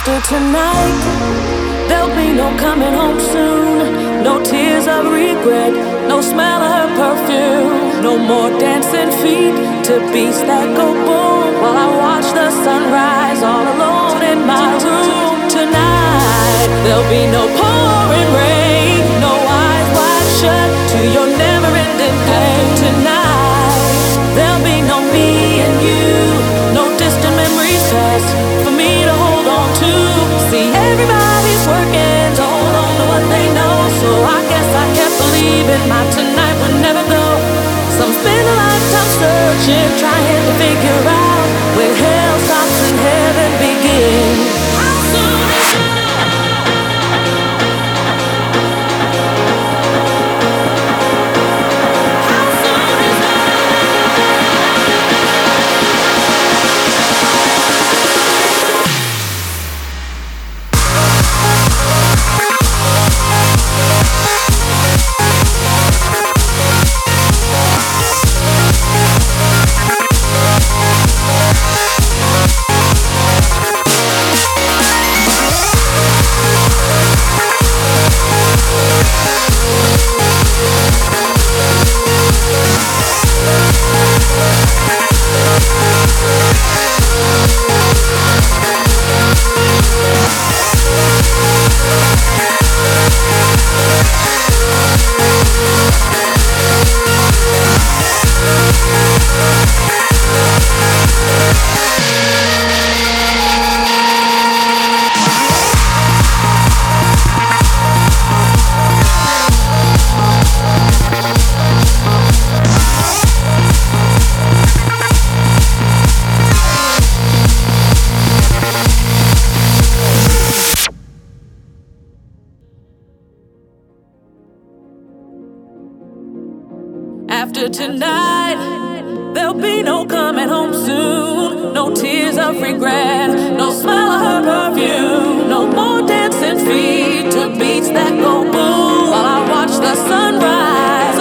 tonight, there'll be no coming home soon. No tears of regret, no smell of her perfume. No more dancing feet to beats that go boom. While I watch the sunrise all alone in my room. Tonight, there'll be no pouring rain, believing my tonight will never go. Some spend a lifetime searching, trying to figure tonight, there'll be no coming home soon. No tears of regret, no smell of her perfume, no more dancing feet to beats that go boom while I watch the sunrise.